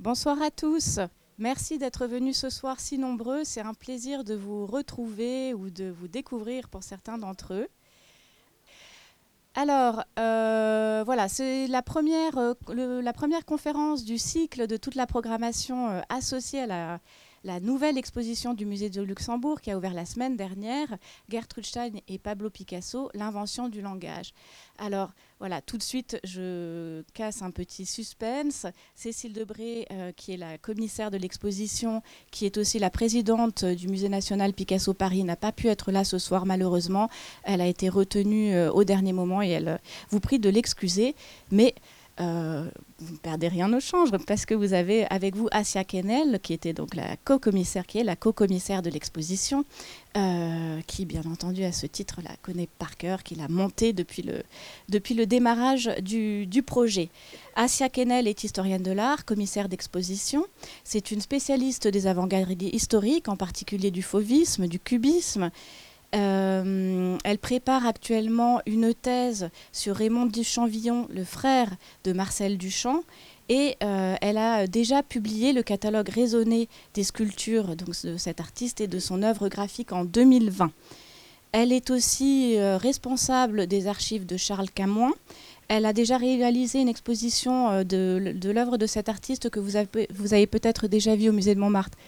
Bonsoir à tous. Merci d'être venus ce soir si nombreux. C'est un plaisir de vous retrouver ou de vous découvrir pour certains d'entre eux. Alors, euh, voilà, c'est la première, euh, la première conférence du cycle de toute la programmation euh, associée à la, la nouvelle exposition du musée de Luxembourg qui a ouvert la semaine dernière, Gertrude Stein et Pablo Picasso, l'invention du langage. Alors voilà, tout de suite, je casse un petit suspense. Cécile Debré, euh, qui est la commissaire de l'exposition, qui est aussi la présidente du musée national Picasso Paris, n'a pas pu être là ce soir malheureusement. Elle a été retenue euh, au dernier moment et elle euh, vous prie de l'excuser. Mais euh, vous ne perdez rien au change parce que vous avez avec vous Asia Kennel, qui était donc la co-commissaire, qui est la co-commissaire de l'exposition, euh, qui bien entendu à ce titre la connaît par cœur, qui l'a montée depuis le, depuis le démarrage du, du projet. Asia Kennel est historienne de l'art, commissaire d'exposition. C'est une spécialiste des avant-gardes historiques, en particulier du fauvisme, du cubisme. Euh, elle prépare actuellement une thèse sur Raymond Duchamp-Villon, le frère de Marcel Duchamp, et euh, elle a déjà publié le catalogue raisonné des sculptures donc, de cet artiste et de son œuvre graphique en 2020. Elle est aussi euh, responsable des archives de Charles Camoin. Elle a déjà réalisé une exposition de, l'œuvre de cet artiste que vous avez, peut-être déjà vu au musée de Montmartre,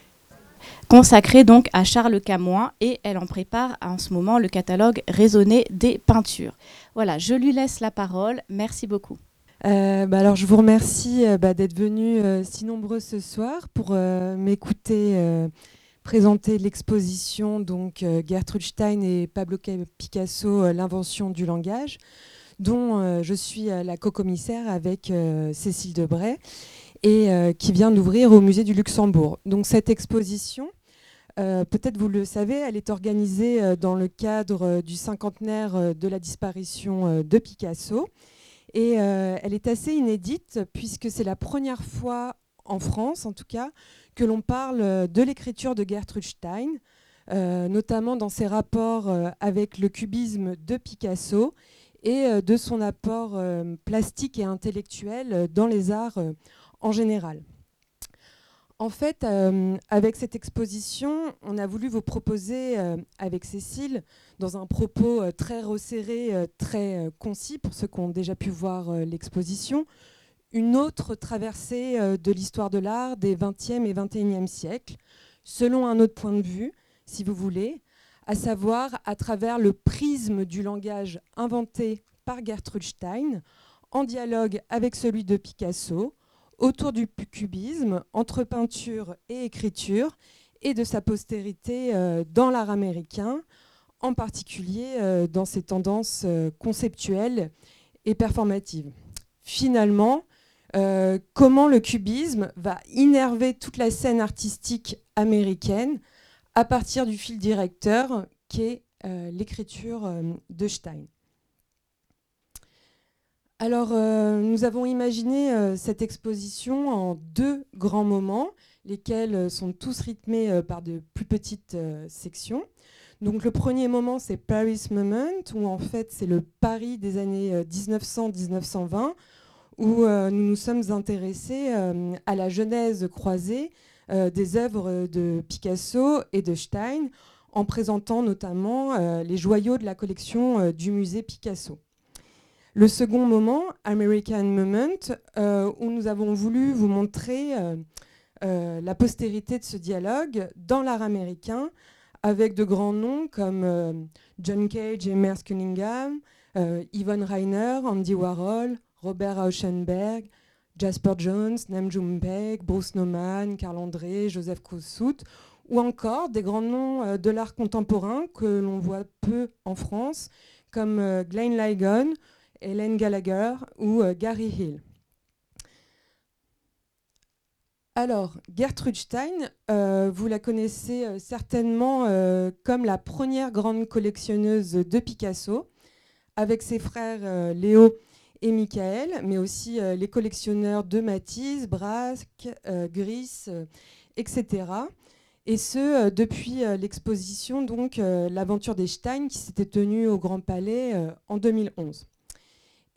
consacrée donc à Charles Camoin et elle en prépare en ce moment le catalogue raisonné des peintures. Voilà, je lui laisse la parole. Merci beaucoup. Euh, bah alors je vous remercie euh, bah, d'être venus euh, si nombreux ce soir pour m'écouter présenter l'exposition donc Gertrude Stein et Pablo Picasso l'invention du langage dont je suis la co-commissaire avec Cécile Debray et euh, qui vient d'ouvrir au musée du Luxembourg. Donc cette exposition, euh, peut-être vous le savez, elle est organisée euh, dans le cadre du cinquantenaire de la disparition de Picasso. Et elle est assez inédite puisque c'est la première fois en France, en tout cas, que l'on parle de l'écriture de Gertrude Stein, notamment dans ses rapports avec le cubisme de Picasso et de son apport plastique et intellectuel dans les arts en général. En fait, euh, avec cette exposition, on a voulu vous proposer, euh, avec Cécile, dans un propos euh, très resserré, très concis, pour ceux qui ont déjà pu voir l'exposition, une autre traversée de l'histoire de l'art des 20e et 21e siècles, selon un autre point de vue, si vous voulez, à savoir à travers le prisme du langage inventé par Gertrude Stein, en dialogue avec celui de Picasso, autour du cubisme, entre peinture et écriture, et de sa postérité euh, dans l'art américain, en particulier euh, dans ses tendances euh, conceptuelles et performatives. Finalement, comment le cubisme va innerver toute la scène artistique américaine à partir du fil directeur qu'est l'écriture de Stein? Alors, euh, nous avons imaginé euh, cette exposition en deux grands moments, lesquels euh, sont tous rythmés par de plus petites sections. Donc, le premier moment, c'est Paris Moment, où en fait, c'est le Paris des années euh, 1900-1920, où nous nous sommes intéressés à la genèse croisée des œuvres de Picasso et de Stein, en présentant notamment les joyaux de la collection du musée Picasso. Le second moment, American Moment, euh, où nous avons voulu vous montrer euh, euh, la postérité de ce dialogue dans l'art américain, avec de grands noms comme John Cage et Merce Cunningham, Yvonne Reiner, Andy Warhol, Robert Rauschenberg, Jasper Jones, Nam June Bruce Nauman, Carl André, Joseph Koussout, ou encore des grands noms de l'art contemporain que l'on voit peu en France, comme Glenn Ligon, Helen Gallagher ou euh, Gary Hill. Alors, Gertrude Stein, euh, vous la connaissez euh, certainement comme la première grande collectionneuse de Picasso, avec ses frères Léo et Michael, mais aussi les collectionneurs de Matisse, Braque, Gris, etc. Et ce, depuis l'exposition, donc l'aventure des Stein, qui s'était tenue au Grand Palais en 2011.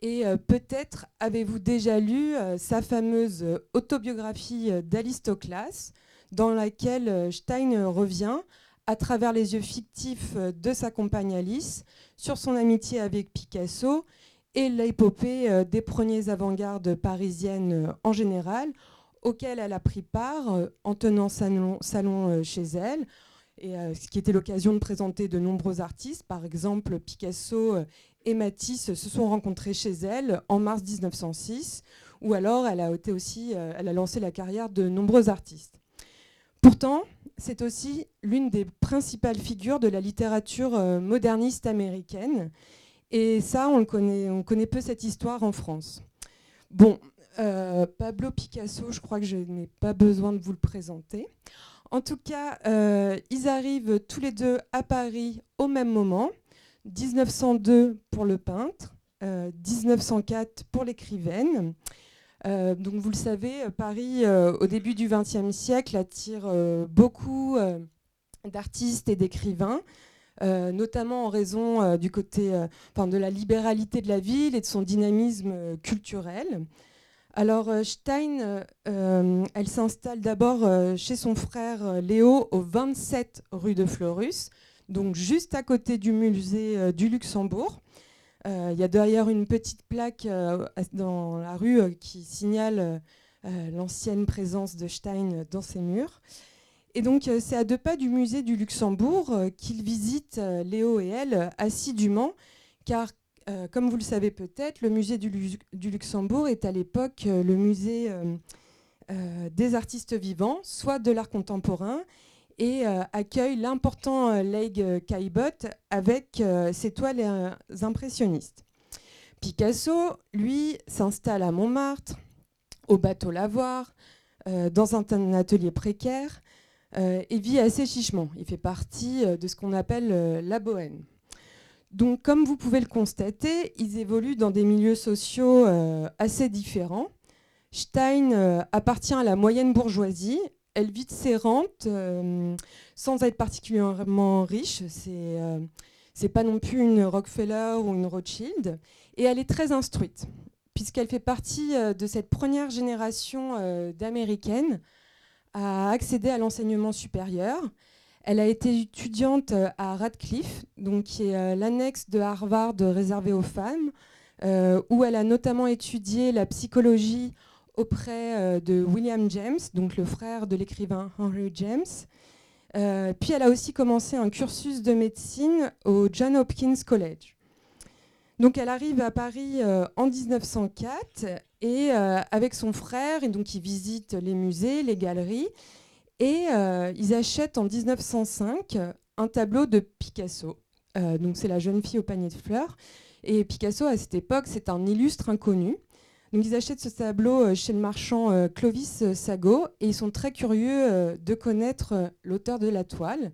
Et peut-être avez-vous déjà lu sa fameuse autobiographie d'Alistoclas, dans laquelle Stein revient à travers les yeux fictifs de sa compagne Alice sur son amitié avec Picasso et l'épopée des premiers avant-gardes parisiennes en général, auquel elle a pris part euh, en tenant salon, salon euh, chez elle, et, euh, ce qui était l'occasion de présenter de nombreux artistes. Par exemple, Picasso et Matisse se sont rencontrés chez elle en mars 1906, ou alors elle a, été aussi, elle a lancé la carrière de nombreux artistes. Pourtant, c'est aussi l'une des principales figures de la littérature moderniste américaine. Et ça, on, le connaît, on connaît peu cette histoire en France. Bon, euh, Pablo Picasso, je crois que je n'ai pas besoin de vous le présenter. En tout cas, euh, ils arrivent tous les deux à Paris au même moment. 1902 pour le peintre, 1904 euh, pour l'écrivaine. donc vous le savez, Paris, au début du XXe siècle, attire beaucoup d'artistes et d'écrivains. notamment en raison du côté, de la libéralité de la ville et de son dynamisme culturel. Alors euh, Stein, euh, euh, elle s'installe d'abord chez son frère Léo au 27 rue de Fleurus, donc juste à côté du musée du Luxembourg. Il y a d'ailleurs une petite plaque dans la rue qui signale l'ancienne présence de Stein dans ses murs. Et donc c'est à deux pas du musée du Luxembourg qu'ils visitent Léo et elle assidûment, car euh, comme vous le savez peut-être, le musée du, Luxembourg est à l'époque euh, le musée euh, des artistes vivants, soit de l'art contemporain, et accueille l'important Leigh Caillebotte avec ses toiles impressionnistes. Picasso, lui, s'installe à Montmartre, au bateau Lavoir, dans un, atelier précaire, et vit assez chichement. Il fait partie de ce qu'on appelle la bohème. Donc, comme vous pouvez le constater, ils évoluent dans des milieux sociaux euh, assez différents. Stein euh, appartient à la moyenne bourgeoisie. Elle vit de ses rentes euh, sans être particulièrement riche. C'est n'est pas non plus une Rockefeller ou une Rothschild. Et elle est très instruite, puisqu'elle fait partie de cette première génération d'Américaines à accéder à l'enseignement supérieur. Elle a été étudiante euh, à Radcliffe, donc qui est euh, l'annexe de Harvard réservée aux femmes, euh, où elle a notamment étudié la psychologie auprès de William James, donc le frère de l'écrivain Henry James. puis elle a aussi commencé un cursus de médecine au John Hopkins College. Donc elle arrive à Paris en 1904 et avec son frère, et donc ils visitent les musées, les galeries, et euh, ils achètent en 1905 un tableau de Picasso. Euh, donc c'est la jeune fille au panier de fleurs. Et Picasso, à cette époque, c'est un illustre inconnu. Ils achètent ce tableau euh, chez le marchand Clovis Sago et ils sont très curieux de connaître l'auteur de la toile.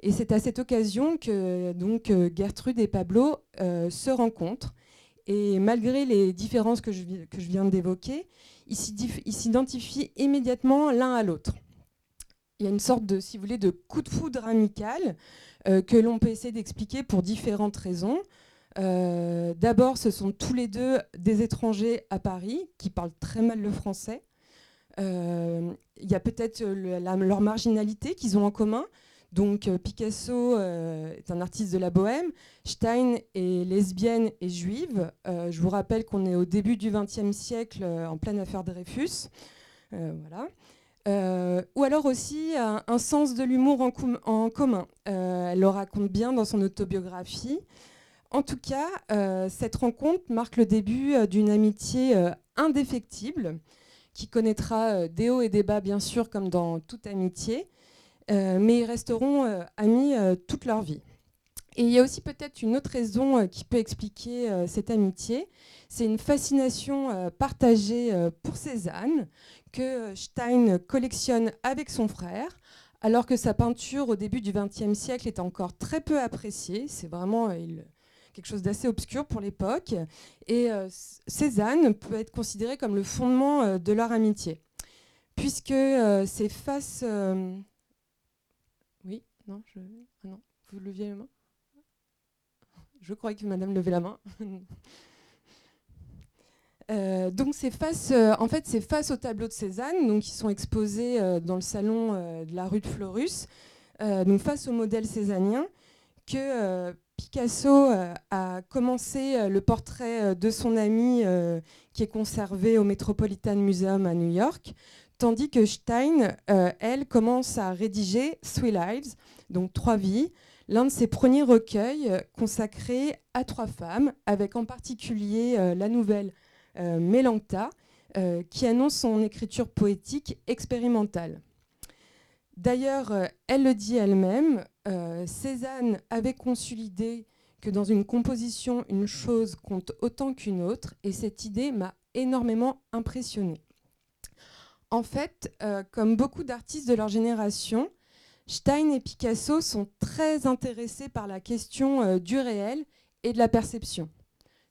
Et c'est à cette occasion que donc, Gertrude et Pablo se rencontrent. Et malgré les différences que je, viens d'évoquer, ils s'identifient immédiatement l'un à l'autre il y a une sorte de, si vous voulez, de coup de foudre amical euh, que l'on peut essayer d'expliquer pour différentes raisons. Euh, d'abord, ce sont tous les deux des étrangers à Paris qui parlent très mal le français. Euh, il y a peut-être leur marginalité qu'ils ont en commun. Donc Picasso est un artiste de la bohème, Stein est lesbienne et juive. je vous rappelle qu'on est au début du XXe siècle en pleine affaire Dreyfus. voilà. Euh, ou alors aussi un, sens de l'humour en, commun. Euh, elle le raconte bien dans son autobiographie. En tout cas, euh, cette rencontre marque le début d'une amitié indéfectible qui connaîtra des hauts et des bas, bien sûr, comme dans toute amitié, mais ils resteront amis toute leur vie. Et il y a aussi peut-être une autre raison qui peut expliquer cette amitié, c'est une fascination partagée pour Cézanne, que Stein collectionne avec son frère, alors que sa peinture au début du XXe siècle est encore très peu appréciée. C'est vraiment euh, quelque chose d'assez obscur pour l'époque. Et euh, Cézanne peut être considéré comme le fondement euh, de leur amitié, puisque c'est face... Oui, non, je... Ah non, vous leviez la main? Je crois que madame levait la main. Euh, donc c'est face, euh, en fait, c'est face au tableau de Cézanne, donc qui sont exposés euh, dans le salon de la rue de Fleurus, donc face au modèle cézannien, que Picasso a commencé le portrait de son ami qui est conservé au Metropolitan Museum à New York, tandis que Stein, elle, commence à rédiger Three Lives, donc trois vies, l'un de ses premiers recueils consacrés à trois femmes, avec en particulier la nouvelle euh, Mélancta, euh, qui annonce son écriture poétique expérimentale. D'ailleurs, euh, elle le dit elle-même, Cézanne avait conçu l'idée que dans une composition, une chose compte autant qu'une autre, et cette idée m'a énormément impressionnée. En fait, comme beaucoup d'artistes de leur génération, Stein et Picasso sont très intéressés par la question du réel et de la perception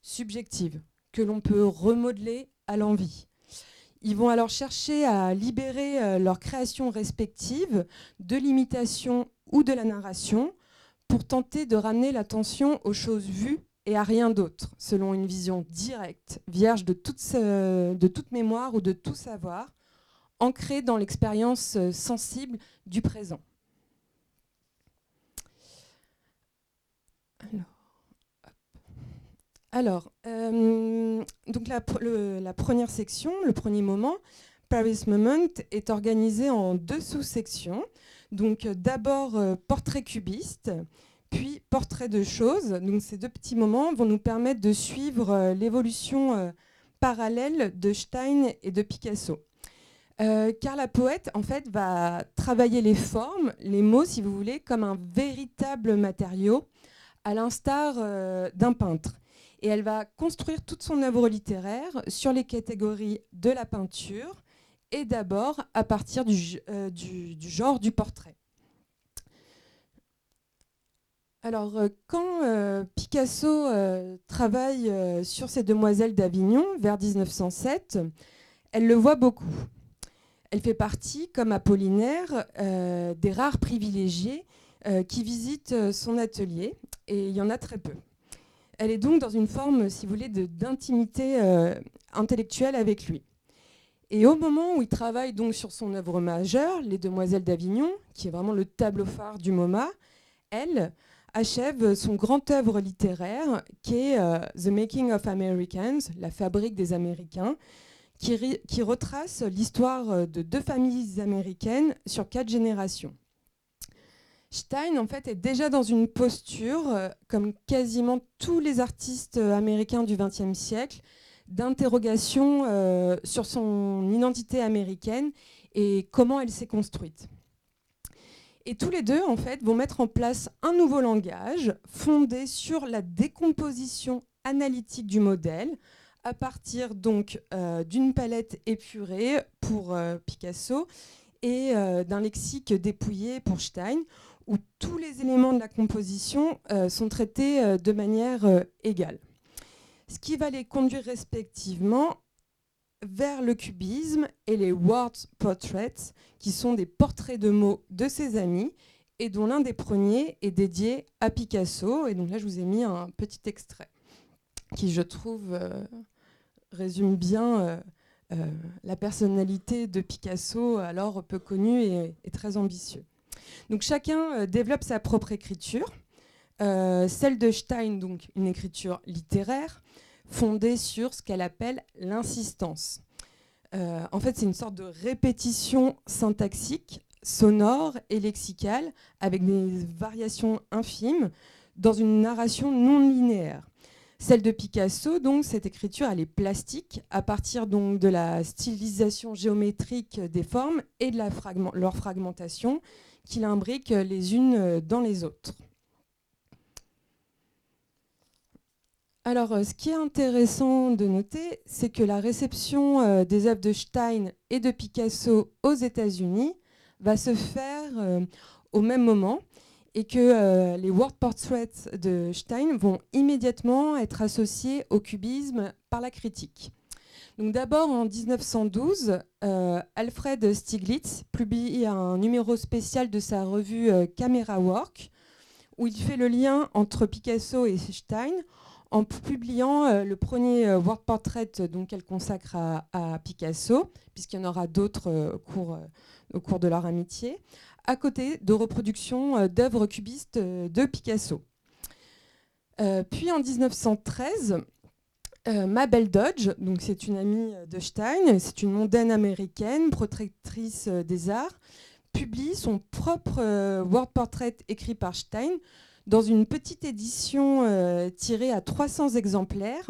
subjective que l'on peut remodeler à l'envie. Ils vont alors chercher à libérer euh, leurs créations respectives de l'imitation ou de la narration pour tenter de ramener l'attention aux choses vues et à rien d'autre, selon une vision directe, vierge de toute, de toute mémoire ou de tout savoir, ancrée dans l'expérience euh, sensible du présent. Alors. Euh, donc la, première section, le premier moment, Paris Moment, est organisé en deux sous-sections. Donc d'abord euh, portrait cubiste, puis portrait de choses. Donc ces deux petits moments vont nous permettre de suivre euh, l'évolution parallèle de Stein et de Picasso. car la poète, en fait, va travailler les formes, les mots, si vous voulez, comme un véritable matériau, à l'instar d'un peintre et elle va construire toute son œuvre littéraire sur les catégories de la peinture et d'abord à partir du, euh, genre du portrait. Alors, euh, quand euh, Picasso travaille sur ces demoiselles d'Avignon vers 1907, elle le voit beaucoup. Elle fait partie, comme Apollinaire, des rares privilégiés qui visitent son atelier, et il y en a très peu. Elle est donc dans une forme, si vous voulez, d'intimité intellectuelle avec lui. Et au moment où il travaille donc sur son œuvre majeure, Les Demoiselles d'Avignon, qui est vraiment le tableau phare du MoMA, elle achève son grand œuvre littéraire qui est euh, The Making of Americans, la fabrique des Américains, qui, retrace l'histoire euh, de deux familles américaines sur quatre générations. Stein, en fait, est déjà dans une posture, euh, comme quasiment tous les artistes américains du XXe siècle, d'interrogation euh, sur son identité américaine et comment elle s'est construite. Et tous les deux, en fait, vont mettre en place un nouveau langage fondé sur la décomposition analytique du modèle, à partir donc d'une palette épurée pour Picasso et d'un lexique dépouillé pour Stein, où tous les éléments de la composition euh, sont traités euh, de manière euh, égale. Ce qui va les conduire respectivement vers le cubisme et les word portraits, qui sont des portraits de mots de ses amis, et dont l'un des premiers est dédié à Picasso. Et donc là, je vous ai mis un petit extrait qui, je trouve, résume bien la personnalité de Picasso, alors peu connu et très ambitieux. Donc chacun euh, développe sa propre écriture. Euh, celle de Stein, donc une écriture littéraire, fondée sur ce qu'elle appelle l'insistance. Euh, en fait, c'est une sorte de répétition syntaxique, sonore et lexicale, avec des variations infimes, dans une narration non linéaire. Celle de Picasso, donc, cette écriture, elle est plastique, à partir donc de la stylisation géométrique des formes et de leur fragmentation, qu'il imbrique les unes dans les autres. Alors, euh, ce qui est intéressant de noter, c'est que la réception euh, des œuvres de Stein et de Picasso aux États-Unis va se faire euh, au même moment et que les word portraits de Stein vont immédiatement être associés au cubisme par la critique. Donc d'abord en 1912, euh, Alfred Stieglitz publie un numéro spécial de sa revue Camera Work où il fait le lien entre Picasso et Stein en publiant le premier World Portrait qu'elle consacre à, Picasso, puisqu'il y en aura d'autres au cours de leur amitié, à côté de reproductions d'œuvres cubistes de Picasso. puis en 1913, euh, Mabel Dodge, c'est une amie de Stein, c'est une mondaine américaine, protectrice euh, des arts, publie son propre euh, World Portrait écrit par Stein dans une petite édition tirée à 300 exemplaires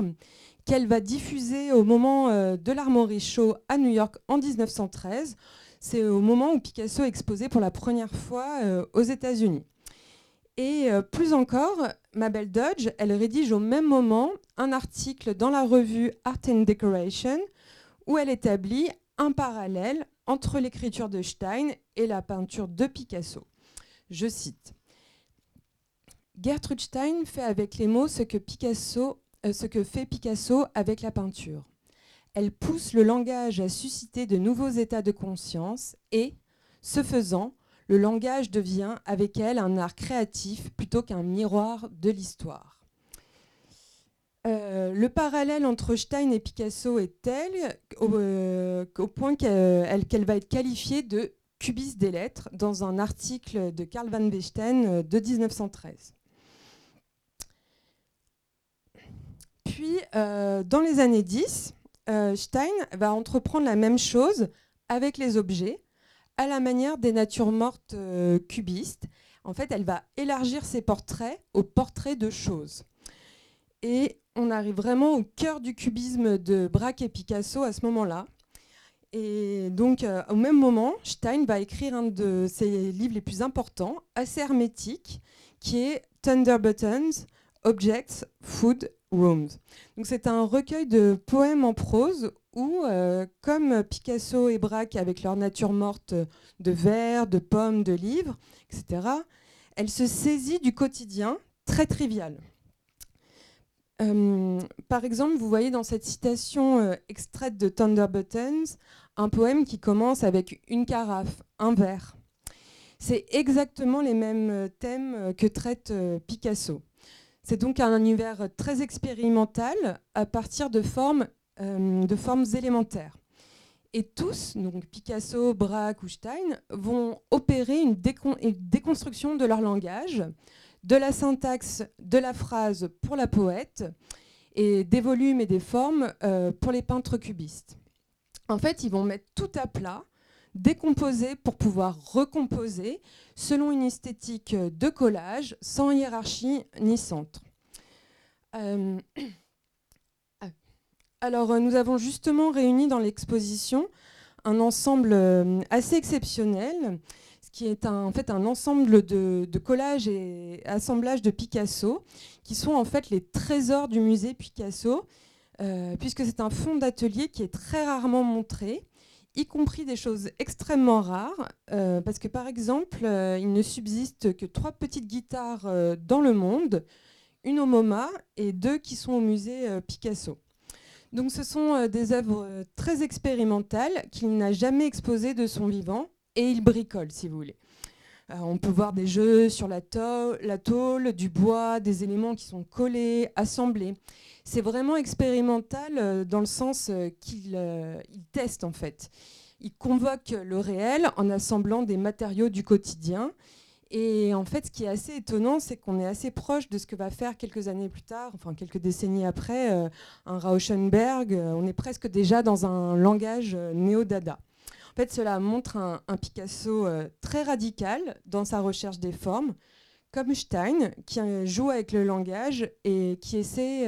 qu'elle va diffuser au moment de l'Armory Show à New York en 1913. C'est au moment où Picasso exposait pour la première fois aux États-Unis. Et euh, plus encore, Mabel Dodge, elle rédige au même moment un article dans la revue Art and Decoration où elle établit un parallèle entre l'écriture de Stein et la peinture de Picasso. Je cite Gertrude Stein fait avec les mots ce que, Picasso, euh, ce que fait Picasso avec la peinture. Elle pousse le langage à susciter de nouveaux états de conscience et, ce faisant, le langage devient avec elle un art créatif plutôt qu'un miroir de l'histoire. Euh, le parallèle entre Stein et Picasso est tel au, euh, point qu'elle va être qualifiée de cubiste des lettres dans un article de Karl van euh, de 1913. Puis, dans les années 10, Stein va entreprendre la même chose avec les objets, à la manière des natures mortes euh, cubistes. En fait, elle va élargir ses portraits aux portraits de choses. Et on arrive vraiment au cœur du cubisme de Braque et Picasso à ce moment-là. Et donc, euh, au même moment, Stein va écrire un de ses livres les plus importants, assez hermétique, qui est Thunder Buttons, Objects, Food, Rooms. Donc, c'est un recueil de poèmes en prose où, euh, comme Picasso et Braque avec leur nature morte de verre, de pommes, de livres, etc., elle se saisit du quotidien très trivial. Euh, par exemple, vous voyez dans cette citation euh, extraite de Thunder Buttons un poème qui commence avec une carafe, un verre. C'est exactement les mêmes thèmes que traite Picasso. C'est donc un univers très expérimental à partir de formes euh, de formes élémentaires. Et tous, donc Picasso, Braque ou Stein, vont opérer une, déconstruction de leur langage, de la syntaxe de la phrase pour la poète, et des volumes et des formes euh, pour les peintres cubistes. En fait, ils vont mettre tout à plat, décomposer pour pouvoir recomposer selon une esthétique de collage, sans hiérarchie ni centre. Euh, alors, nous avons justement réuni dans l'exposition un ensemble euh, assez exceptionnel, ce qui est en fait un ensemble de, collages et assemblages de Picasso, qui sont en fait les trésors du musée Picasso, euh, puisque c'est un fonds d'atelier qui est très rarement montré, y compris des choses extrêmement rares, parce que par exemple, il ne subsiste que trois petites guitares dans le monde, une au MoMA et deux qui sont au musée Picasso. Donc ce sont euh, des œuvres euh, très expérimentales qu'il n'a jamais exposées de son vivant et il bricole si vous voulez. Euh, on peut voir des jeux sur la, tôle, du bois, des éléments qui sont collés, assemblés. C'est vraiment expérimental dans le sens qu'il teste en fait. Il convoque le réel en assemblant des matériaux du quotidien et en fait, ce qui est assez étonnant, c'est qu'on est assez proche de ce que va faire quelques années plus tard, enfin quelques décennies après, euh, un Rauschenberg. Euh, on est presque déjà dans un langage euh, néo-dada. En fait, cela montre un, Picasso très radical dans sa recherche des formes, comme Stein, qui joue avec le langage et qui essaie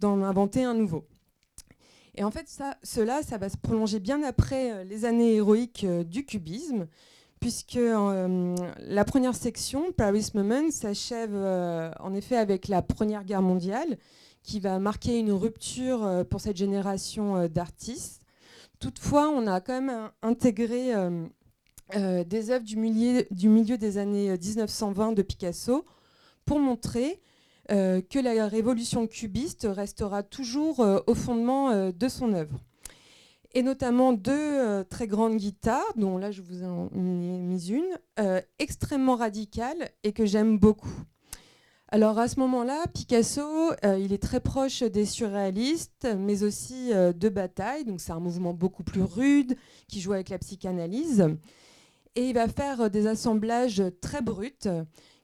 d'en inventer un nouveau. Et en fait, cela, ça va se prolonger bien après les années héroïques du cubisme puisque euh, la première section, Paris Moment, s'achève euh, en effet avec la Première Guerre mondiale, qui va marquer une rupture euh, pour cette génération d'artistes. Toutefois, on a quand même intégré des œuvres du milieu, du milieu, des années 1920 de Picasso pour montrer que la révolution cubiste restera toujours au fondement de son œuvre et notamment deux euh, très grandes guitares, dont là je vous en ai mis une, euh, extrêmement radicale et que j'aime beaucoup. Alors à ce moment-là, Picasso, euh, il est très proche des surréalistes, mais aussi euh, de Bataille. Donc c'est un mouvement beaucoup plus rude qui joue avec la psychanalyse. Et il va faire euh, des assemblages très bruts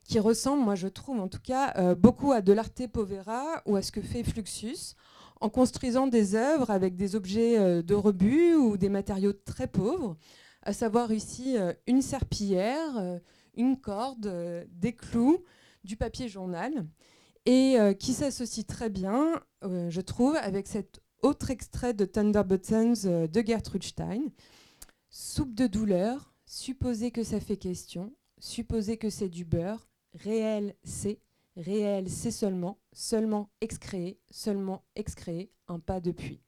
qui ressemblent, moi je trouve en tout cas, beaucoup à de l'arte povera ou à ce que fait Fluxus, en construisant des œuvres avec des objets de rebut ou des matériaux très pauvres, à savoir ici une serpillière, une corde, des clous, du papier journal, et euh, qui s'associe très bien, euh, je trouve, avec cet autre extrait de Thunder Buttons euh, de Gertrude Stein. Soupe de douleur, supposer que ça fait question, supposer que c'est du beurre, réel c'est, réel c'est seulement, seulement excréé, seulement excréé, un pas de puits.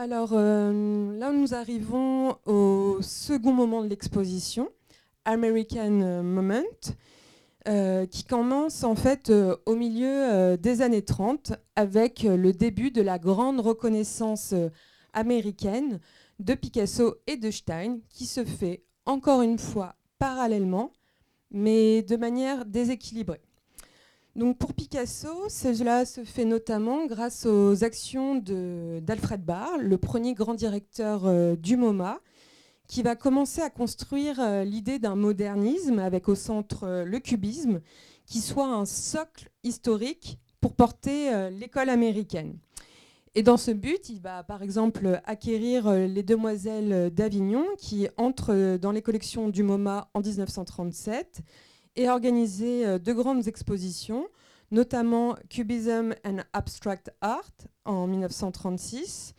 Alors euh, là, nous arrivons au second moment de l'exposition, American Moment, euh, qui commence en fait euh, au milieu des années 30 avec le début de la grande reconnaissance américaine de Picasso et de Stein, qui se fait encore une fois parallèlement, mais de manière déséquilibrée. Donc pour Picasso, cela se fait notamment grâce aux actions d'Alfred Barr, le premier grand directeur euh, du MoMA, qui va commencer à construire euh, l'idée d'un modernisme avec au centre euh, le cubisme, qui soit un socle historique pour porter l'école américaine. Et dans ce but, il va par exemple acquérir les Demoiselles d'Avignon, qui entrent dans les collections du MoMA en 1937 et organisé euh, de grandes expositions, notamment Cubism and Abstract Art en 1936,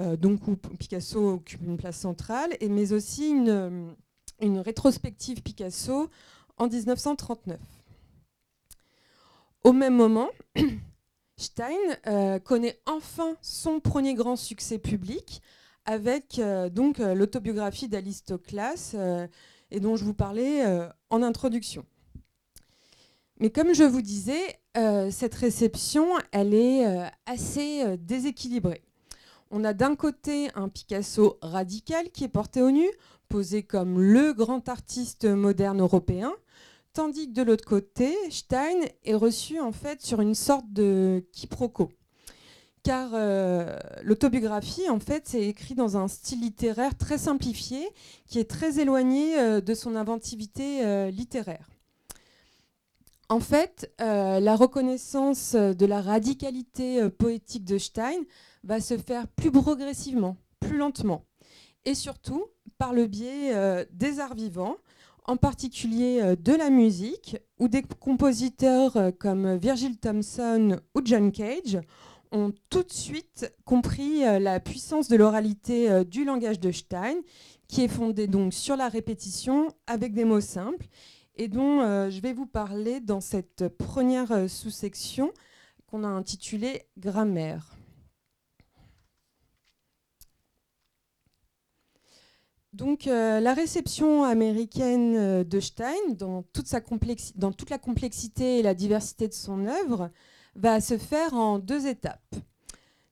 euh, donc où Picasso occupe une place centrale, mais aussi euh, une rétrospective Picasso en 1939. Au même moment, Stein connaît enfin son premier grand succès public avec donc l'autobiographie d'Alistoclas et dont je vous parlais euh, en introduction. Mais comme je vous disais, euh, cette réception, elle est euh, assez déséquilibrée. On a d'un côté un Picasso radical qui est porté au nu, posé comme le grand artiste moderne européen, tandis que de l'autre côté, Stein est reçu en fait sur une sorte de quiproquo car euh, l'autobiographie, en fait, c'est écrit dans un style littéraire très simplifié, qui est très éloigné euh, de son inventivité euh, littéraire. En fait, la reconnaissance de la radicalité poétique de Stein va se faire plus progressivement, plus lentement, et surtout par le biais des arts vivants, en particulier de la musique, où des compositeurs comme Virgil Thompson ou John Cage ont tout de suite compris euh, la puissance de l'oralité euh, du langage de Stein, qui est fondé donc sur la répétition avec des mots simples, et dont euh, je vais vous parler dans cette première sous-section qu'on a intitulée Grammaire. Donc la réception américaine de Stein, dans toute, sa dans toute la complexité et la diversité de son œuvre, va se faire en deux étapes.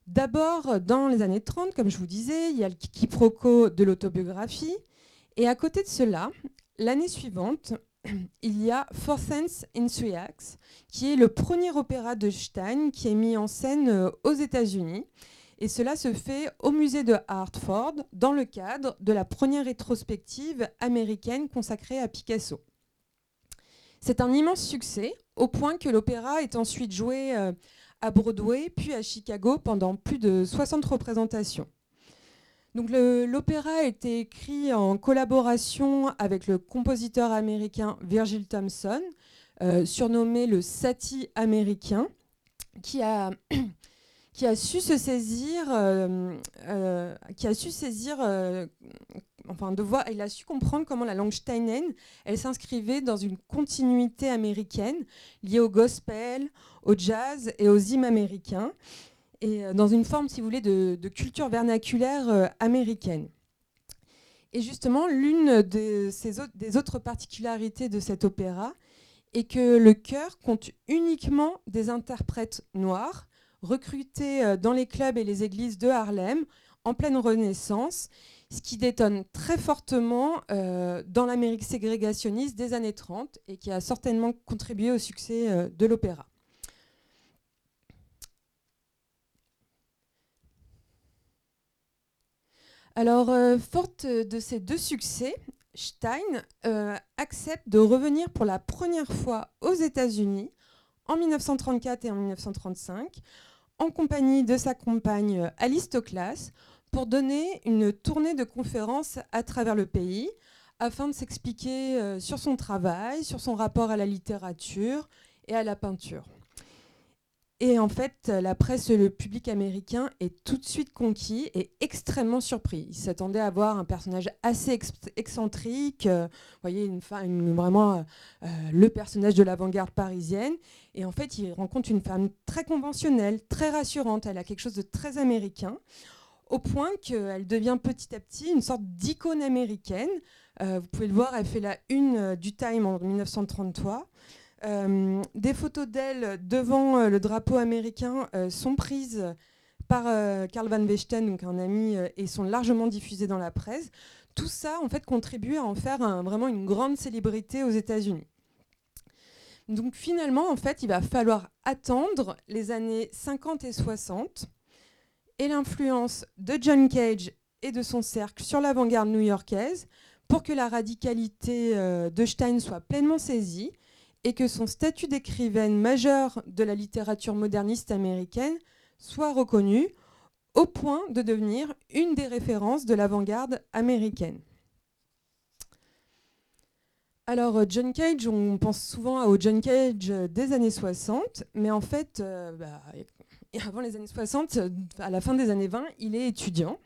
D'abord, dans les années 30, comme je vous disais, il y a le quiproquo de l'autobiographie. Et à côté de cela, l'année suivante, il y a Four Sense in Three Acts, qui est le premier opéra de Stein qui est mis en scène euh, aux États-Unis. Et cela se fait au musée de Hartford dans le cadre de la première rétrospective américaine consacrée à Picasso. C'est un immense succès, au point que l'opéra est ensuite joué euh, à Broadway, puis à Chicago pendant plus de 60 représentations. Donc l'opéra a été écrit en collaboration avec le compositeur américain Virgil Thompson, euh, surnommé le Satie américain, qui a, qui a su se saisir, euh, qui a su saisir enfin de voir, il a su comprendre comment la langue steinen, elle s'inscrivait dans une continuité américaine liée au gospel, au jazz et aux hymnes américains, et euh, dans une forme, si vous voulez, de, culture vernaculaire euh, américaine. Et justement, l'une des autres particularités de cet opéra est que le chœur compte uniquement des interprètes noirs recrutés euh, dans les clubs et les églises de Harlem en pleine renaissance, ce qui détonne très fortement dans l'Amérique ségrégationniste des années 30 et qui a certainement contribué au succès de l'opéra. Alors, forte de ces deux succès, Stein euh, accepte de revenir pour la première fois aux États-Unis en 1934 et en 1935 en compagnie de sa compagne euh, Alice Toklas pour donner une tournée de conférences à travers le pays afin de s'expliquer euh, sur son travail, sur son rapport à la littérature et à la peinture. Et en fait, la presse et le public américain est tout de suite conquis et extrêmement surpris. Il s'attendait à voir un personnage assez excentrique, euh, voyez, une, vraiment euh, euh, le personnage de l'avant-garde parisienne. Et en fait, il rencontre une femme très conventionnelle, très rassurante. Elle a quelque chose de très américain, au point qu'elle devient petit à petit une sorte d'icône américaine. vous pouvez le voir, elle fait la une du Time en 1933. Euh, des photos d'elle devant euh, le drapeau américain euh, sont prises par Karl Van Vechten, donc un ami, et sont largement diffusées dans la presse. Tout ça, en fait, contribue à en faire vraiment une grande célébrité aux États-Unis. Donc finalement, en fait, il va falloir attendre les années 50 et 60 et l'influence de John Cage et de son cercle sur l'avant-garde new-yorkaise pour que la radicalité de Stein soit pleinement saisie et que son statut d'écrivaine majeure de la littérature moderniste américaine soit reconnu au point de devenir une des références de l'avant-garde américaine. Alors John Cage, on pense souvent au John Cage des années 60, mais en fait, euh, bah, avant les années 60, à la fin des années 20, il est étudiant.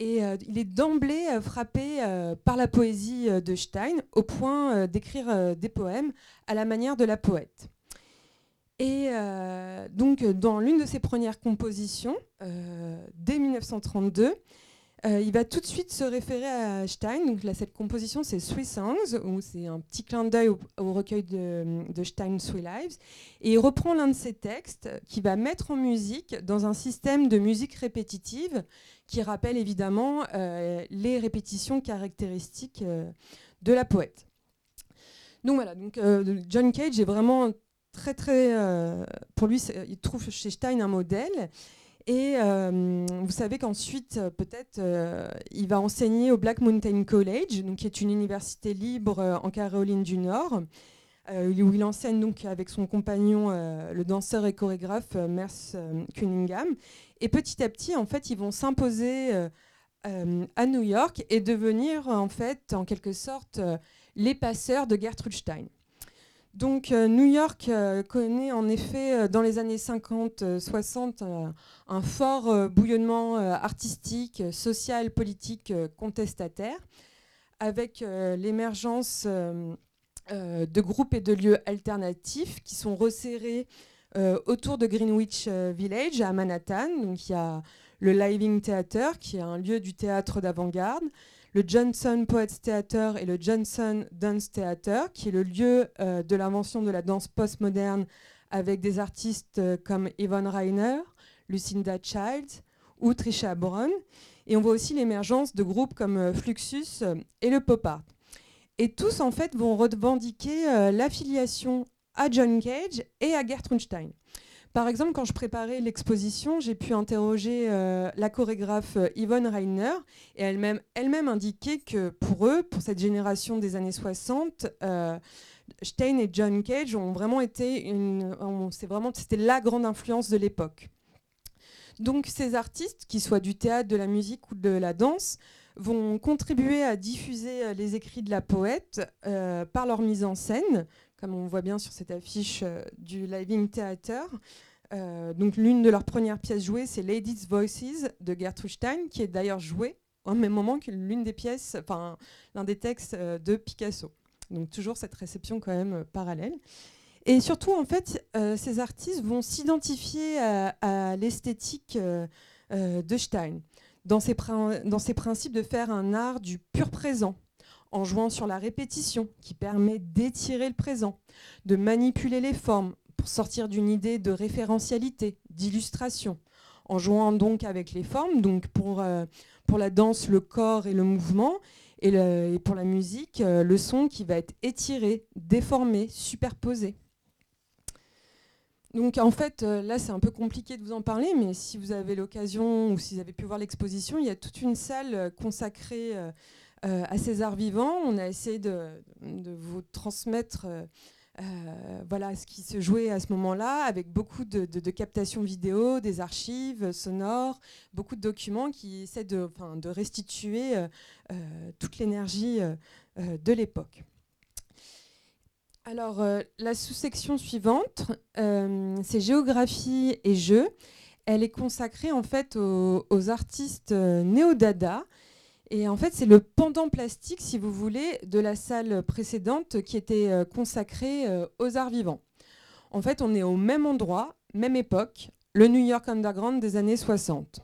Euh, il est d'emblée euh, frappé euh, par la poésie de Stein, au point d'écrire des poèmes à la manière de la poète. Et donc, dans l'une de ses premières compositions, dès 1932, euh, il va tout de suite se référer à Stein. Donc cette composition, c'est Three Songs, où c'est un petit clin d'œil au, recueil de, de Stein, Three Lives. Et il reprend l'un de ses textes qu'il va mettre en musique dans un système de musique répétitive qui rappelle évidemment euh, les répétitions caractéristiques euh, de la poète. Donc voilà, donc, John Cage est vraiment très très... pour lui, il trouve chez Stein un modèle. Et euh, vous savez qu'ensuite, euh, peut-être, euh, il va enseigner au Black Mountain College, donc, qui est une université libre en Caroline du Nord, où il enseigne donc avec son compagnon, le danseur et chorégraphe Merce Cunningham. Et petit à petit, en fait, ils vont s'imposer à New York et devenir, en fait, en quelque sorte, les passeurs de Gertrude Stein. Donc euh, New York euh, connaît en effet euh, dans les années 50-60 un fort bouillonnement artistique, social, politique contestataire, avec l'émergence de groupes et de lieux alternatifs qui sont resserrés autour de Greenwich Village à Manhattan. Donc il y a le Living Theater qui est un lieu du théâtre d'avant-garde le Johnson Poets Theater et le Johnson Dance Theater, qui est le lieu euh, de l'invention de la danse postmoderne avec des artistes euh, comme Yvonne Reiner, Lucinda Childs ou Trisha Brown. Et on voit aussi l'émergence de groupes comme euh, Fluxus et le Pop Art. Et tous, en fait, vont revendiquer l'affiliation à John Cage et à Gertrude Stein. Par exemple, quand je préparais l'exposition, j'ai pu interroger euh, la chorégraphe euh, Yvonne Reiner et elle-même elle indiquait que pour eux, pour cette génération des années 60, euh, Stein et John Cage ont vraiment été une, c'est vraiment c'était la grande influence de l'époque. Donc ces artistes, qu'ils soient du théâtre, de la musique ou de la danse, vont contribuer à diffuser les écrits de la poète par leur mise en scène, comme on voit bien sur cette affiche euh, du Living Theater. Euh, donc l'une de leurs premières pièces jouées, c'est Ladies' Voices de Gertrude Stein, qui est d'ailleurs jouée au même moment que l'une des pièces, enfin l'un des textes euh, de Picasso. Donc toujours cette réception quand même parallèle. Et surtout, en fait, ces artistes vont s'identifier à, l'esthétique de Stein, dans ses, dans ses principes de faire un art du pur présent, en jouant sur la répétition qui permet d'étirer le présent, de manipuler les formes pour sortir d'une idée de référentialité, d'illustration, en jouant donc avec les formes. Donc pour, pour la danse, le corps et le mouvement. Et, pour la musique, le son qui va être étiré, déformé, superposé. Donc en fait, là c'est un peu compliqué de vous en parler, mais si vous avez l'occasion ou si vous avez pu voir l'exposition, il y a toute une salle consacrée à ces arts vivants. On a essayé de, vous transmettre euh, voilà ce qui se jouait à ce moment-là, avec beaucoup de, captations vidéo, des archives sonores, beaucoup de documents qui essaient de, restituer euh, euh, toute l'énergie de l'époque. Alors, la sous-section suivante, c'est géographie et jeux. Elle est consacrée en fait aux, aux artistes néo-dada et en fait, c'est le pendant plastique, si vous voulez, de la salle précédente qui était euh, consacrée euh, aux arts vivants. En fait, on est au même endroit, même époque, le New York Underground des années 60.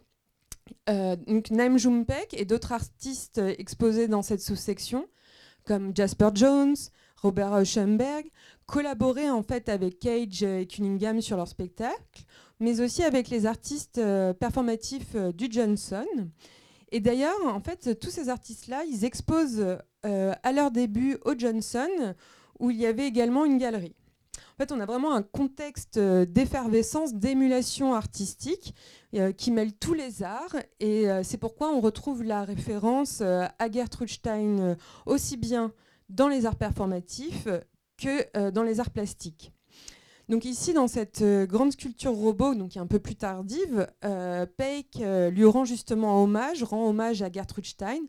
Euh, Naim Jumpek et d'autres artistes exposés dans cette sous-section, comme Jasper Jones, Robert Schoenberg, collaboraient en fait avec Cage et Cunningham sur leur spectacle, mais aussi avec les artistes performatifs du Johnson. Et d'ailleurs, en fait, tous ces artistes-là, ils exposent euh, à leur début au Johnson, où il y avait également une galerie. En fait, on a vraiment un contexte euh, d'effervescence, d'émulation artistique euh, qui mêle tous les arts. Et c'est pourquoi on retrouve la référence à Gertrude Stein aussi bien dans les arts performatifs que dans les arts plastiques. Donc ici, dans cette euh, grande sculpture robot, donc qui est un peu plus tardive, euh, Peik euh, lui rend justement hommage, rend hommage à Gertrude Stein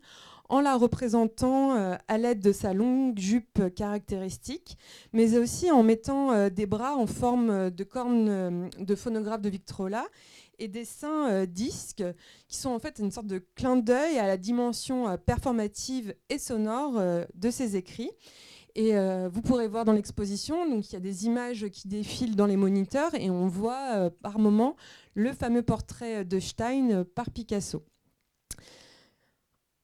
en la représentant à l'aide de sa longue jupe caractéristique, mais aussi en mettant des bras en forme de cornes de phonographe de Victrola et des seins disques qui sont en fait une sorte de clin d'œil à la dimension performative et sonore de ses écrits. Et euh, vous pourrez voir dans l'exposition, donc il y a des images qui défilent dans les moniteurs et on voit euh, par moment le fameux portrait de Stein par Picasso.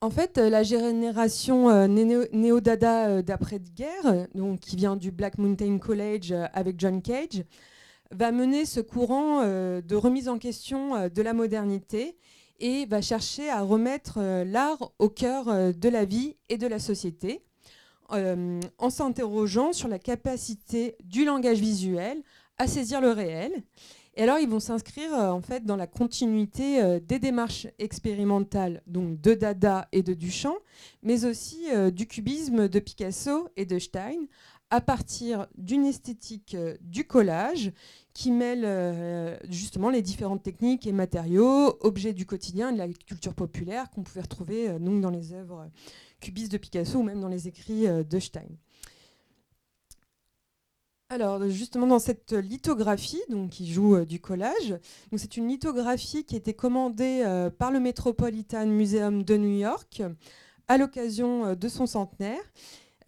En fait, la génération euh, néo-dada d'après-guerre, qui vient du Black Mountain College avec John Cage, va mener ce courant de remise en question de la modernité et va chercher à remettre l'art au cœur de la vie et de la société euh, en s'interrogeant sur la capacité du langage visuel à saisir le réel. Et alors, ils vont s'inscrire euh, en fait dans la continuité euh, des démarches expérimentales, donc de Dada et de Duchamp, mais aussi du cubisme de Picasso et de Stein, à partir d'une esthétique du collage qui mêle justement les différentes techniques et matériaux, objets du quotidien de la culture populaire qu'on pouvait retrouver donc dans les œuvres cubistes de Picasso ou même dans les écrits euh, de Stein. Alors, justement, dans cette lithographie, donc, qui joue euh, du collage, c'est une lithographie qui a été commandée euh, par le Metropolitan Museum de New York à l'occasion de son centenaire,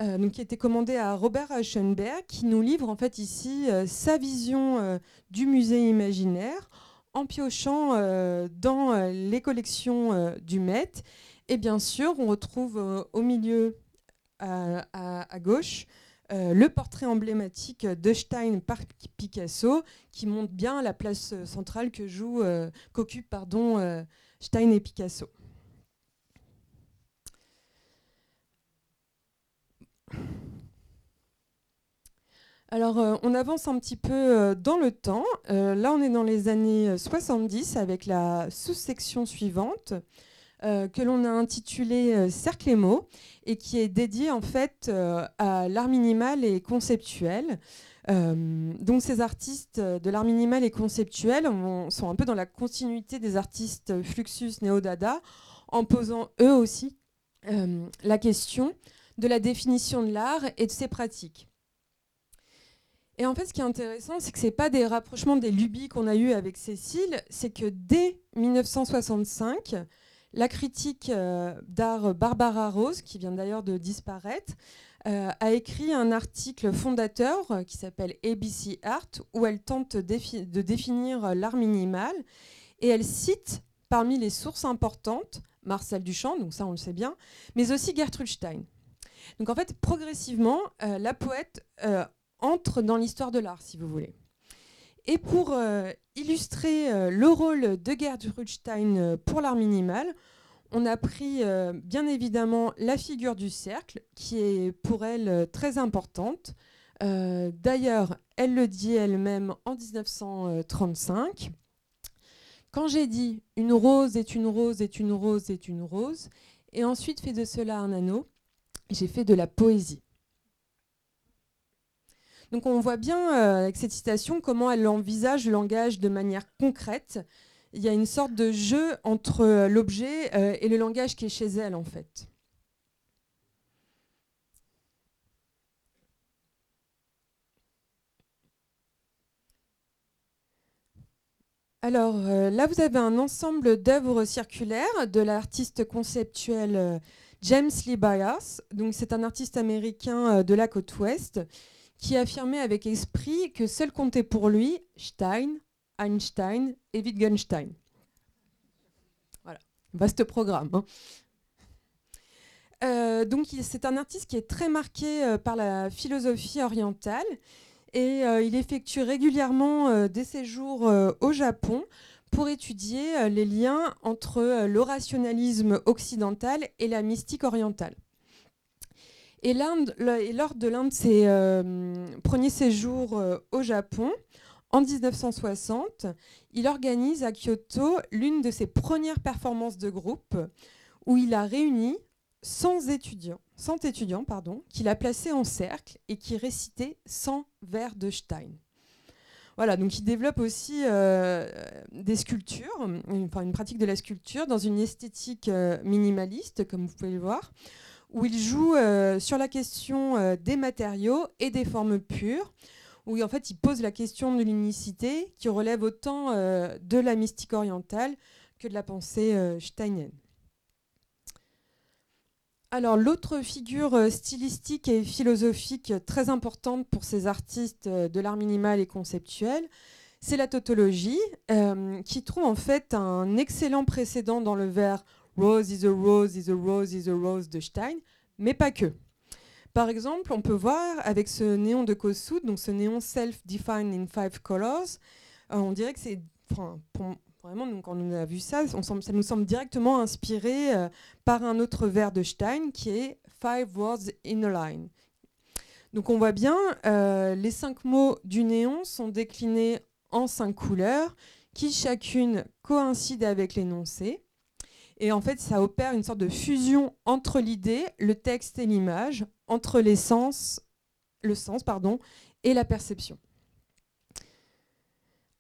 donc, qui a été commandée à Robert Schoenberg, qui nous livre en fait ici sa vision du musée imaginaire en piochant dans les collections du Met et bien sûr, on retrouve euh, au milieu, à, gauche, euh, le portrait emblématique de Stein par Picasso, qui montre bien la place euh, centrale que joue, qu'occupent Stein et Picasso. Alors, on avance un petit peu dans le temps. là, on est dans les années 70 avec la sous-section suivante, euh, que l'on a intitulé euh, Cercle et mots et qui est dédié en fait euh, à l'art minimal et conceptuel. donc ces artistes de l'art minimal et conceptuel sont un peu dans la continuité des artistes Fluxus Néo-Dada en posant eux aussi la question de la définition de l'art et de ses pratiques. Et en fait, ce qui est intéressant, c'est que ce n'est pas des rapprochements des lubies qu'on a eu avec Cécile, c'est que dès 1965, la critique euh, d'art Barbara Rose, qui vient d'ailleurs de disparaître, euh, a écrit un article fondateur euh, qui s'appelle ABC Art, où elle tente de définir l'art minimal, et elle cite parmi les sources importantes Marcel Duchamp, donc ça on le sait bien, mais aussi Gertrude Stein. Donc en fait, progressivement, la poète entre dans l'histoire de l'art, si vous voulez. Et pour illustrer le rôle de Gertrude Stein pour l'art minimal, on a pris bien évidemment la figure du cercle, qui est pour elle très importante. D'ailleurs, elle le dit elle-même en 1935. Quand j'ai dit une rose est une rose est une rose est une rose, et ensuite fait de cela un anneau, j'ai fait de la poésie. Donc on voit bien euh, avec cette citation comment elle envisage le langage de manière concrète. Il y a une sorte de jeu entre euh, l'objet euh, et le langage qui est chez elle en fait. Alors là, vous avez un ensemble d'œuvres circulaires de l'artiste conceptuel James Lee. Donc c'est un artiste américain de la côte ouest qui affirmait avec esprit que seul comptait pour lui Stein, Einstein et Wittgenstein. Voilà, vaste programme. Hein. donc c'est un artiste qui est très marqué par la philosophie orientale et euh, il effectue régulièrement euh, des séjours euh, au Japon pour étudier les liens entre le rationalisme occidental et la mystique orientale. Et, lors de l'un de ses premiers séjours au Japon, en 1960, il organise à Kyoto l'une de ses premières performances de groupe où il a réuni 100 étudiants, 100 étudiants qu'il a placés en cercle et qui récitaient 100 vers de Stein. Voilà, donc il développe aussi euh, des sculptures, enfin une pratique de la sculpture dans une esthétique euh, minimaliste, comme vous pouvez le voir, où il joue euh, sur la question des matériaux et des formes pures, où en fait il pose la question de l'unicité qui relève autant de la mystique orientale que de la pensée steinienne. Alors l'autre figure euh, stylistique et philosophique très importante pour ces artistes euh, de l'art minimal et conceptuel, c'est la tautologie, euh, qui trouve en fait un excellent précédent dans le vers Rose is a rose is a rose is a rose de Stein, mais pas que. Par exemple, on peut voir avec ce néon de Kossuth, donc ce néon self-defined in five colors, on dirait que c'est, Vraiment, donc, quand on a vu ça, ça nous semble directement inspiré euh, par un autre vers de Stein qui est Five Words in a Line. Donc on voit bien, euh, les cinq mots du néon sont déclinés en cinq couleurs qui chacune coïncide avec l'énoncé. Et en fait, ça opère une sorte de fusion entre l'idée, le texte et l'image, entre les sens, le sens et la perception.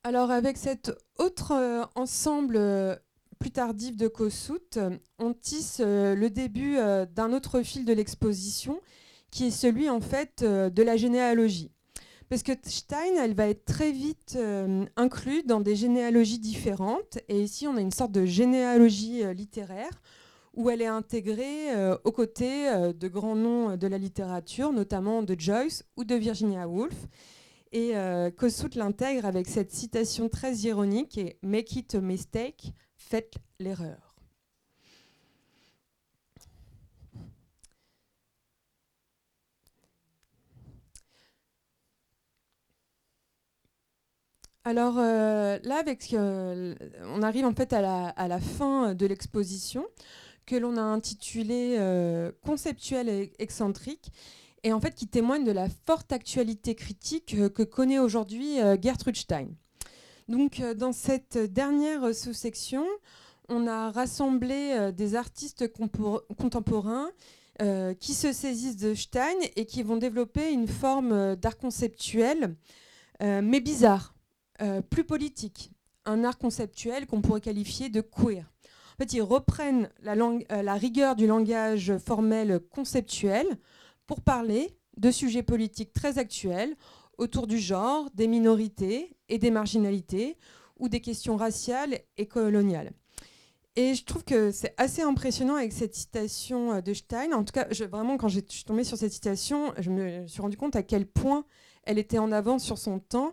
Alors avec cet autre euh, ensemble euh, plus tardif de Kossuth, on tisse euh, le début d'un autre fil de l'exposition qui est celui en fait de la généalogie. Parce que Stein, elle va être très vite inclue dans des généalogies différentes. Et ici, on a une sorte de généalogie littéraire où elle est intégrée aux côtés de grands noms de la littérature, notamment de Joyce ou de Virginia Woolf. Et euh, Kossuth l'intègre avec cette citation très ironique Make it a mistake, faites l'erreur. Alors euh, là, avec, euh, on arrive en fait à la, fin de l'exposition que l'on a intitulée Conceptuel et excentrique et en fait qui témoigne de la forte actualité critique euh, que connaît aujourd'hui euh, Gertrude Stein. Donc euh, dans cette dernière sous-section, on a rassemblé des artistes contemporains qui se saisissent de Stein et qui vont développer une forme d'art conceptuel, mais bizarre, plus politique, un art conceptuel qu'on pourrait qualifier de queer. En fait, ils reprennent la, la rigueur du langage formel conceptuel pour parler de sujets politiques très actuels autour du genre, des minorités et des marginalités ou des questions raciales et coloniales. Et je trouve que c'est assez impressionnant avec cette citation euh, de Stein. En tout cas, vraiment, quand je suis tombée sur cette citation, je me suis rendu compte à quel point elle était en avance sur son temps,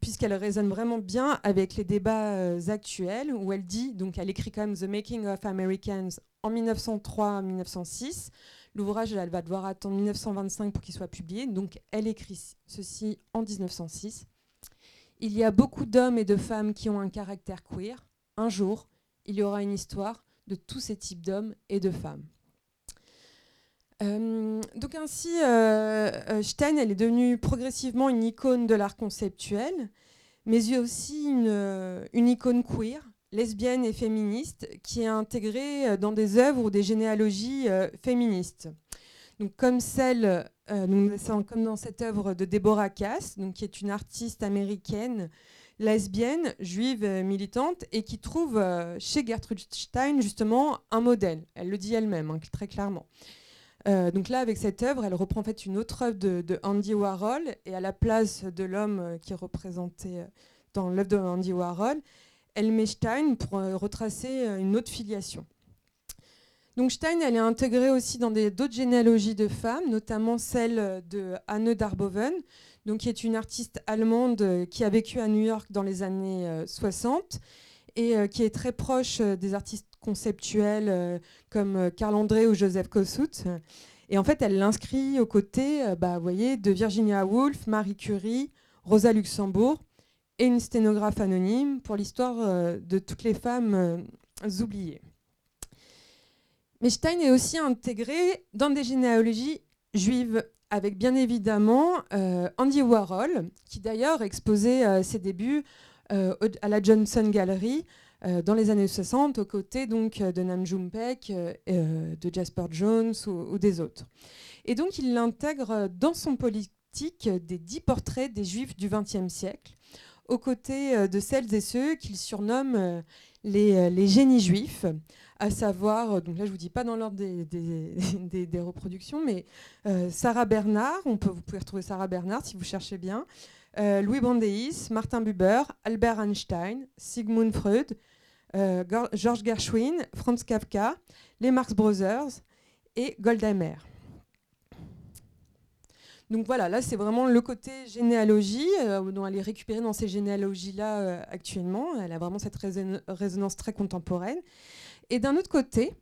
puisqu'elle résonne vraiment bien avec les débats euh, actuels, où elle dit, donc elle écrit même The Making of Americans en 1903-1906, L'ouvrage, elle va devoir attendre 1925 pour qu'il soit publié. Donc, elle écrit ceci en 1906. Il y a beaucoup d'hommes et de femmes qui ont un caractère queer. Un jour, il y aura une histoire de tous ces types d'hommes et de femmes. Euh, donc ainsi, euh, euh, Stein, elle est devenue progressivement une icône de l'art conceptuel, mais aussi une, icône queer, lesbienne et féministe, qui est intégrée dans des œuvres ou des généalogies féministes. Donc comme celle, comme dans cette œuvre de Deborah Cass, donc qui est une artiste américaine lesbienne, juive, militante, et qui trouve chez Gertrude Stein justement un modèle. Elle le dit elle-même, hein, très clairement. Euh, donc là, avec cette œuvre, elle reprend en fait une autre œuvre de, Andy Warhol, et à la place de l'homme euh, qui est représenté euh, dans l'œuvre de Andy Warhol, elle met Stein pour retracer une autre filiation. Donc Stein, elle est intégrée aussi dans d'autres généalogies de femmes, notamment celle de Anne Darboven, donc qui est une artiste allemande qui a vécu à New York dans les années 60 et qui est très proche des artistes conceptuels euh, comme euh, Carl André ou Joseph Kossuth. Et en fait, elle l'inscrit aux côtés euh, bah, voyez, de Virginia Woolf, Marie Curie, Rosa Luxembourg et une sténographe anonyme pour l'histoire de toutes les femmes oubliées. Mais Stein est aussi intégré dans des généalogies juives, avec bien évidemment Andy Warhol, qui d'ailleurs exposait ses débuts à la Johnson Gallery euh, dans les années 60 aux côtés donc, euh, de Nam June euh, de Jasper Jones ou, des autres. Et donc il l'intègre dans son politique des dix portraits des juifs du XXe siècle, aux côtés de celles et ceux qu'il surnomme les, les, génies juifs, à savoir, donc là je ne vous dis pas dans l'ordre des, des, des, reproductions, mais Sarah Bernard, on peut, vous pouvez retrouver Sarah Bernard si vous cherchez bien, Louis Brandeis, Martin Buber, Albert Einstein, Sigmund Freud, euh, George Gershwin, Franz Kafka, les Marx Brothers et Golda Meir. Donc voilà, là c'est vraiment le côté généalogie, euh, dont elle est récupérée dans ces généalogies-là euh, actuellement. Elle a vraiment cette résonance très contemporaine. Et d'un autre côté,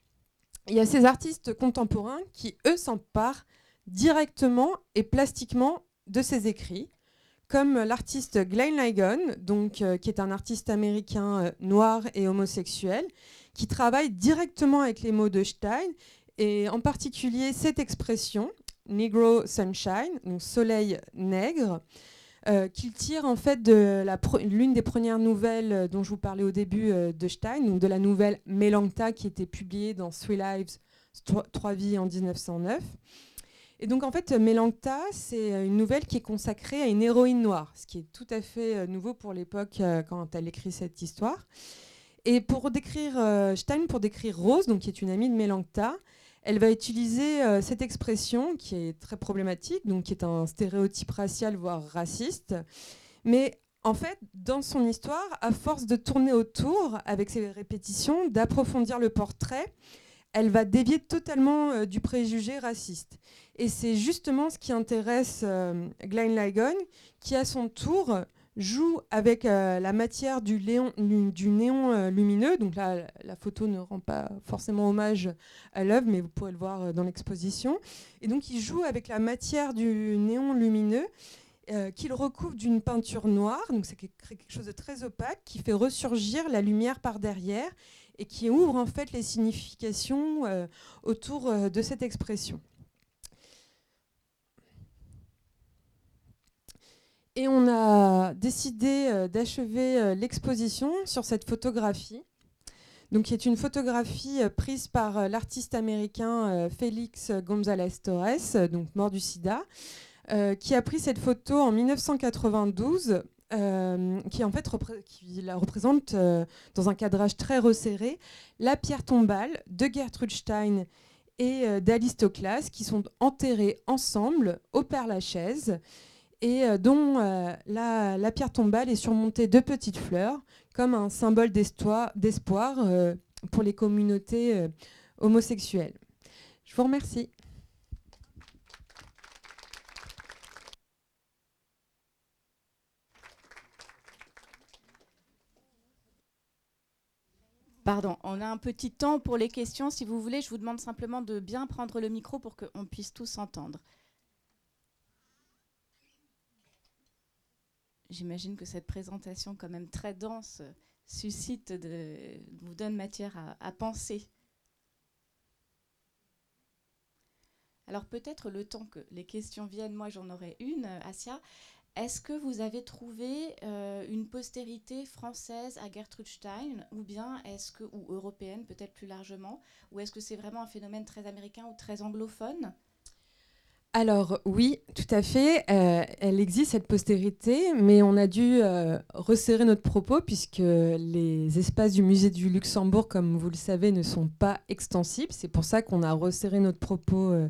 il y a ces artistes contemporains qui, eux, s'emparent directement et plastiquement de ces écrits comme l'artiste Glenn Ligon, donc, euh, qui est un artiste américain euh, noir et homosexuel, qui travaille directement avec les mots de Stein, et en particulier cette expression, Negro Sunshine, donc soleil nègre, euh, qu'il tire en fait de l'une des premières nouvelles dont je vous parlais au début de Stein, donc de la nouvelle Melanta qui était publiée dans Three Lives, Trois vies en 1909. Et donc en fait, Mélangta, c'est euh, une nouvelle qui est consacrée à une héroïne noire, ce qui est tout à fait euh, nouveau pour l'époque euh, quand elle écrit cette histoire. Et pour décrire Stein, pour décrire Rose, donc qui est une amie de Mélangta, elle va utiliser cette expression qui est très problématique, donc qui est un stéréotype racial voire raciste, mais en fait, dans son histoire, à force de tourner autour avec ses répétitions, d'approfondir le portrait, elle va dévier totalement du préjugé raciste. Et c'est justement ce qui intéresse euh, Glenn Ligon, qui à son tour joue avec euh, la matière du, du néon euh, lumineux. Donc là, la photo ne rend pas forcément hommage à l'œuvre, mais vous pourrez le voir dans l'exposition. Et donc il joue avec la matière du néon lumineux. qu'il recouvre d'une peinture noire, donc c'est quelque chose de très opaque, qui fait ressurgir la lumière par derrière et qui ouvre en fait les significations autour de cette expression. Et on a décidé euh, d'achever euh, l'exposition sur cette photographie, donc qui est une photographie euh, prise par l'artiste américain Félix González Torres, donc mort du sida, qui a pris cette photo en 1992 qui en fait qui la représente dans un cadrage très resserré la pierre tombale de Gertrude Stein et d'Alice Toklas qui sont enterrés ensemble au Père Lachaise et euh, dont euh, la, pierre tombale est surmontée de petites fleurs, comme un symbole d'espoir euh, pour les communautés homosexuelles. Je vous remercie. Pardon, on a un petit temps pour les questions. Si vous voulez, je vous demande simplement de bien prendre le micro pour qu'on puisse tous entendre. j'imagine que cette présentation, quand même très dense, suscite, de, vous donne matière à, à penser. Alors peut-être le temps que les questions viennent, moi j'en aurai une, Asia. Est-ce que vous avez trouvé euh, une postérité française à Gertrude Stein, ou bien est-ce que, ou européenne peut-être plus largement, ou est-ce que c'est vraiment un phénomène très américain ou très anglophone? Alors oui, tout à fait. Euh, elle existe cette postérité, mais on a dû euh, resserrer notre propos puisque les espaces du musée du Luxembourg, comme vous le savez, ne sont pas extensibles. C'est pour ça qu'on a resserré notre propos euh,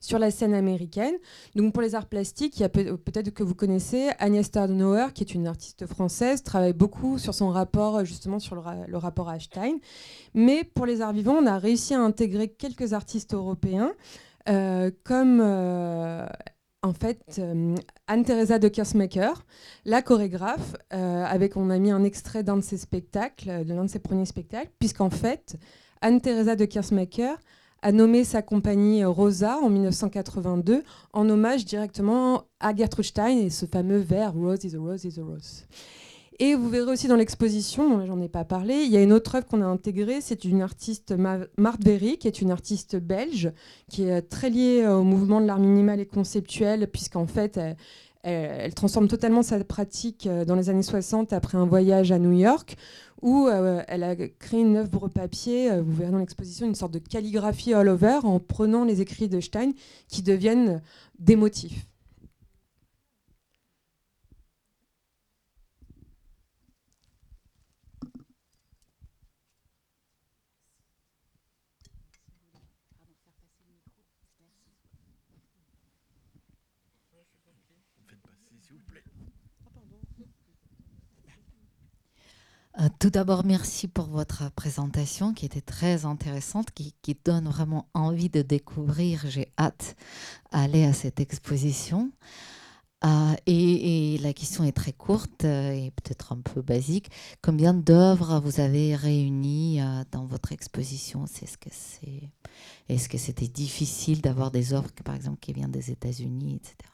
sur la scène américaine. Donc pour les arts plastiques, il y a peut-être que vous connaissez Agnès Stardenauer, qui est une artiste française, travaille beaucoup sur son rapport justement sur le, rapport à. Mais pour les arts vivants, on a réussi à intégrer quelques artistes européens. Euh, comme euh, en fait euh, Anne-Theresa de Kersmaker, la chorégraphe, avec on a mis un extrait d'un de ses spectacles, de de ses premiers spectacles, puisqu'en fait Anne-Theresa de Kersmaker a nommé sa compagnie Rosa en 1982 en hommage directement à Gertrude Stein et ce fameux vers Rose is a Rose is a Rose. Et vous verrez aussi dans l'exposition, j'en ai pas parlé, il y a une autre œuvre qu'on a intégrée, c'est une artiste Marthe Berry, qui est une artiste belge, qui est très liée au mouvement de l'art minimal et conceptuel, puisqu'en fait, elle, transforme totalement sa pratique euh, dans les années 60 après un voyage à New York, où euh, elle a créé une œuvre papier, euh, vous verrez dans l'exposition, une sorte de calligraphie all over, en prenant les écrits de Stein qui deviennent des motifs. Euh, tout d'abord, merci pour votre présentation qui était très intéressante, qui, donne vraiment envie de découvrir. J'ai hâte d'aller à cette exposition. Euh, et, la question est très courte euh, et peut-être un peu basique. Combien d'œuvres vous avez réunies dans votre exposition? Est-ce que est-ce que c'était difficile d'avoir des œuvres, par exemple, qui viennent des États-Unis, etc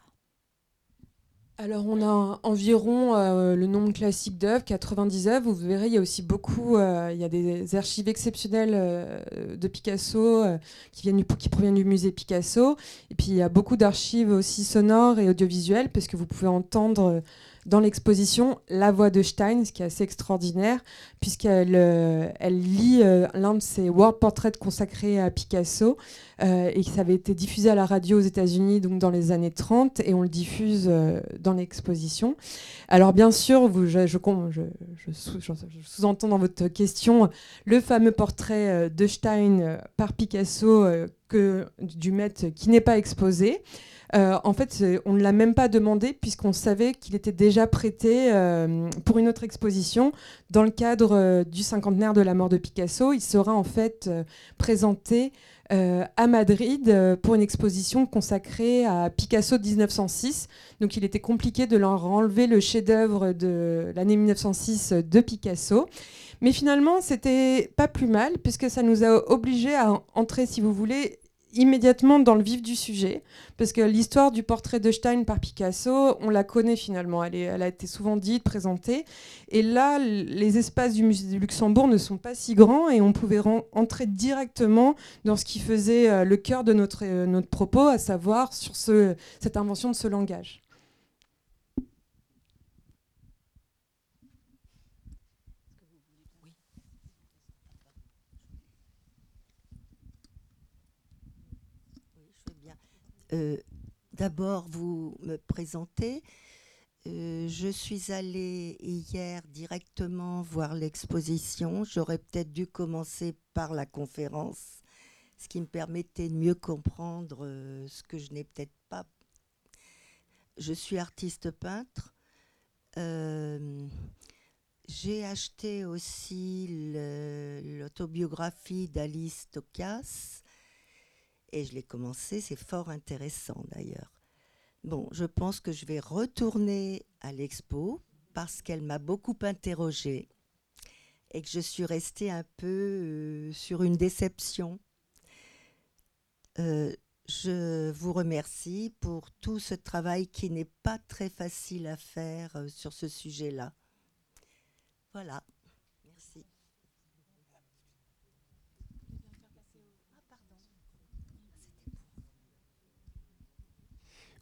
alors on a environ euh, le nombre classique d'œuvres, 90 œuvres. Vous verrez, il y a aussi beaucoup, euh, il y a des archives exceptionnelles euh, de Picasso qui, qui proviennent du musée Picasso. Et puis il y a beaucoup d'archives aussi sonores et audiovisuelles, parce que vous pouvez entendre dans l'exposition la voix de Stein, ce qui est assez extraordinaire, puisqu'elle euh, elle lit euh, l'un de ses world portraits consacrés à Picasso, euh, et ça avait été diffusé à la radio aux États-Unis donc dans les années 30, et on le diffuse dans l'exposition. Alors bien sûr, vous, je, sous-entends dans votre question le fameux portrait de Stein par Picasso que, du maître qui n'est pas exposé. Euh, en fait, on ne l'a même pas demandé puisqu'on savait qu'il était déjà prêté euh, pour une autre exposition dans le cadre euh, du cinquantenaire de la mort de Picasso. Il sera en fait présenté à Madrid pour une exposition consacrée à Picasso de 1906. Donc il était compliqué de leur enlever le chef-d'œuvre de l'année 1906 de Picasso. Mais finalement, c'était pas plus mal, puisque ça nous a obligés à entrer, si vous voulez, immédiatement dans le vif du sujet, parce que l'histoire du portrait de Stein par Picasso, on la connaît finalement, elle, a été souvent dite, présentée, et là, les espaces du musée du Luxembourg ne sont pas si grands, et on pouvait entrer directement dans ce qui faisait euh, le cœur de notre, euh, notre propos, à savoir sur ce, cette invention de ce langage. Euh, d'abord vous me présenter. Euh, je suis allée hier directement voir l'exposition. J'aurais peut-être dû commencer par la conférence, ce qui me permettait de mieux comprendre euh, ce que je n'ai peut-être pas. Je suis artiste peintre. J'ai acheté aussi l'autobiographie d'Alice Tokas et je l'ai commencé, c'est fort intéressant d'ailleurs. Bon, je pense que je vais retourner à l'expo parce qu'elle m'a beaucoup interrogée et que je suis restée un peu euh, sur une déception. Euh, je vous remercie pour tout ce travail qui n'est pas très facile à faire euh, sur ce sujet-là. Voilà.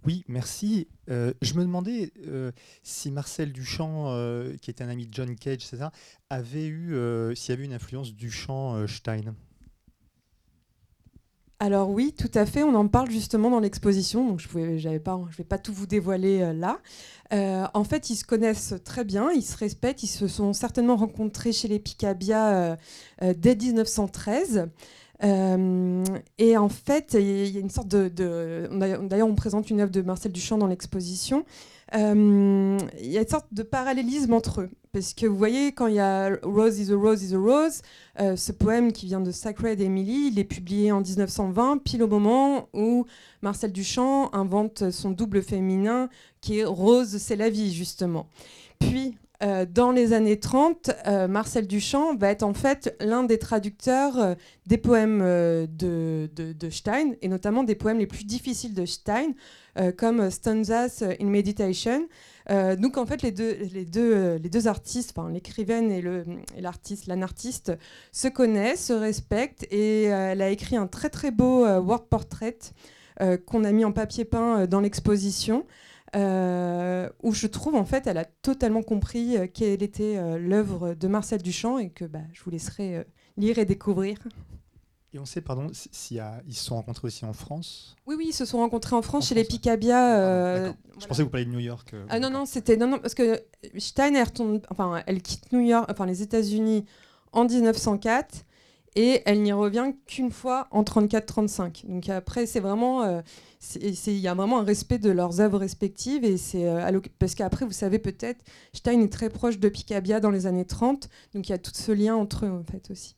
Oui, merci. Euh, je me demandais euh, si Marcel Duchamp, euh, qui était un ami de John Cage, etc., avait eu, s'il y avait une influence Duchamp-Stein. Alors oui, tout à fait. On en parle justement dans l'exposition. Je ne vais pas tout vous dévoiler là. en fait, ils se connaissent très bien, ils se respectent, ils se sont certainement rencontrés chez les Picabia dès 1913. Euh, et en fait, il y a une sorte de. D'ailleurs, on présente une œuvre de Marcel Duchamp dans l'exposition. Euh, il y a une sorte de parallélisme entre eux. Parce que vous voyez, quand il y a Rose is a Rose is a Rose, euh, ce poème qui vient de Sacred Emily, il est publié en 1920, pile au moment où Marcel Duchamp invente son double féminin qui est Rose, c'est la vie, justement. Puis, euh, dans les années 30, euh, Marcel Duchamp va être en fait l'un des traducteurs euh, des poèmes de, de, Stein, et notamment des poèmes les plus difficiles de Stein, comme Stanzas in Meditation. donc en fait, les deux, les deux, les deux artistes, l'écrivaine et l'artiste, l'anartiste, se connaissent, se respectent, et elle a écrit un très très beau word portrait qu'on a mis en papier peint dans l'exposition. Euh, où je trouve en fait elle a totalement compris euh, quelle était euh, l'œuvre de Marcel Duchamp et que bah, je vous laisserai lire et découvrir. Et on sait, pardon, s'ils se sont rencontrés aussi en France? Oui, oui, ils se sont rencontrés en France chez les Picabia. Je pensais que vous parliez de New York. ah non, non, c'était. Non, non, parce que Steiner, enfin, elle quitte New York, enfin, les États-Unis en 1904 et elle n'y revient qu'une fois en 34-35. Donc après, c'est vraiment, euh, il y a vraiment un respect de leurs œuvres respectives et c'est euh, parce qu'après, vous savez peut-être, Stein est très proche de Picabia dans les années 30, donc il y a tout ce lien entre eux en fait aussi.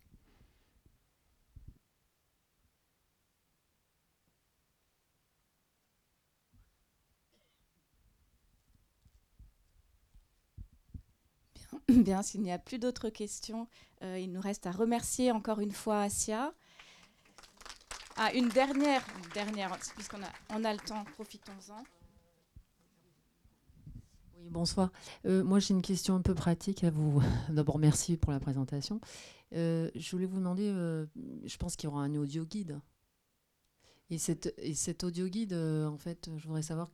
Bien, s'il n'y a plus d'autres questions, euh, il nous reste à remercier encore une fois Asia. Ah, une dernière, dernière, puisqu'on a, on a le temps, profitons-en. Oui, bonsoir. Euh, moi, j'ai une question un peu pratique à vous. D'abord, merci pour la présentation. Euh, je voulais vous demander, je pense qu'il y aura un audio guide. Et, cette, et cet audio guide, en fait, je voudrais savoir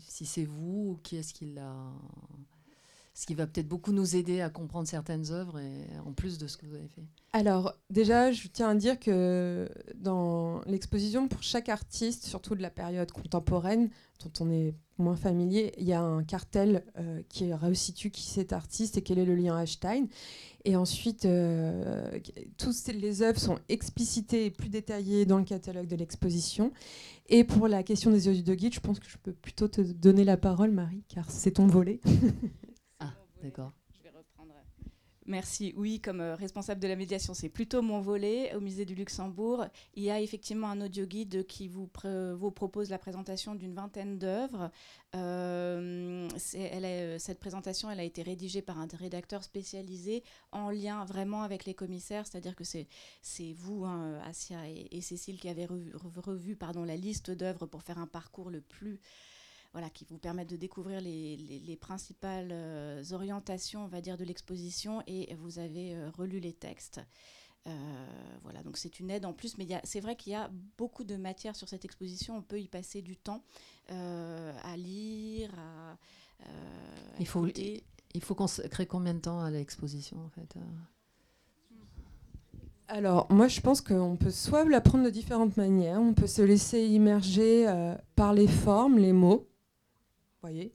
si c'est vous ou qui est-ce qui l'a ce qui va peut-être beaucoup nous aider à comprendre certaines œuvres, en plus de ce que vous avez fait. Alors, déjà, je tiens à dire que dans l'exposition, pour chaque artiste, surtout de la période contemporaine, dont on est moins familier, il y a un cartel euh, qui resitue qui cet artiste et quel est le lien à Stein. Et ensuite, euh, toutes les œuvres sont explicitées et plus détaillées dans le catalogue de l'exposition. Et pour la question des yeux de guide, je pense que je peux plutôt te donner la parole, Marie, car c'est ton volet. D'accord. Je vais reprendre. Merci. Oui, comme euh, responsable de la médiation, c'est plutôt mon volet. Au musée du Luxembourg, il y a effectivement un audio guide qui vous, vous propose la présentation d'une vingtaine d'œuvres. Euh, euh, cette présentation, elle a été rédigée par un rédacteur spécialisé en lien vraiment avec les commissaires, c'est-à-dire que c'est vous, hein, Asia et, Cécile, qui avez revu, revu pardon, la liste d'œuvres pour faire un parcours le plus voilà, qui vous permettent de découvrir les, principales euh, orientations, on va dire, de l'exposition et vous avez euh, relu les textes. Euh, voilà, donc c'est une aide en plus, mais c'est vrai qu'il y a beaucoup de matière sur cette exposition. On peut y passer du temps à lire, à, il faut, il faut consacrer combien de temps à l'exposition en fait alors, moi, je pense qu'on peut soit la prendre de différentes manières. On peut se laisser immerger par les formes, les mots, voyez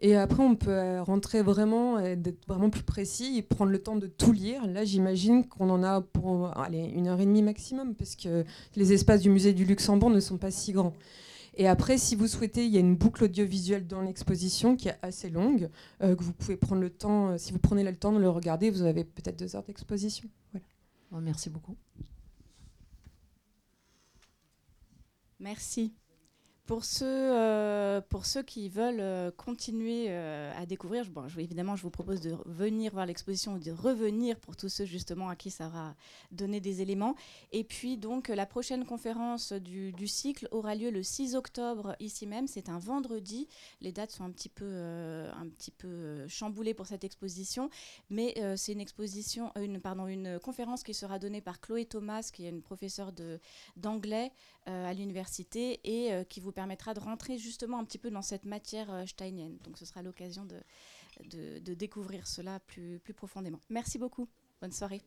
et après, on peut euh, rentrer vraiment, d'être vraiment plus précis et prendre le temps de tout lire. Là, j'imagine qu'on en a pour allez, une heure et demie maximum, parce que les espaces du musée du Luxembourg ne sont pas si grands. Et après, si vous souhaitez, il y a une boucle audiovisuelle dans l'exposition qui est assez longue, euh, que vous pouvez prendre le temps, euh, si vous prenez le temps de le regarder, vous avez peut-être deux heures d'exposition. Voilà. Merci beaucoup. Merci. Pour ceux, euh, pour ceux qui veulent euh, continuer euh, à découvrir, évidemment, je vous propose de venir voir l'exposition ou de revenir pour tous ceux justement à qui ça aura donné des éléments. Et puis donc la prochaine conférence du, cycle aura lieu le 6 octobre ici même. C'est un vendredi. Les dates sont un petit peu, un petit peu chamboulées pour cette exposition, mais c'est une une, une conférence qui sera donnée par Chloé Thomas, qui est une professeure d'anglais à l'université et euh, qui vous permettra de rentrer justement un petit peu dans cette matière euh, steinienne. Donc ce sera l'occasion de, de, de découvrir cela plus, plus profondément. Merci beaucoup. Bonne soirée.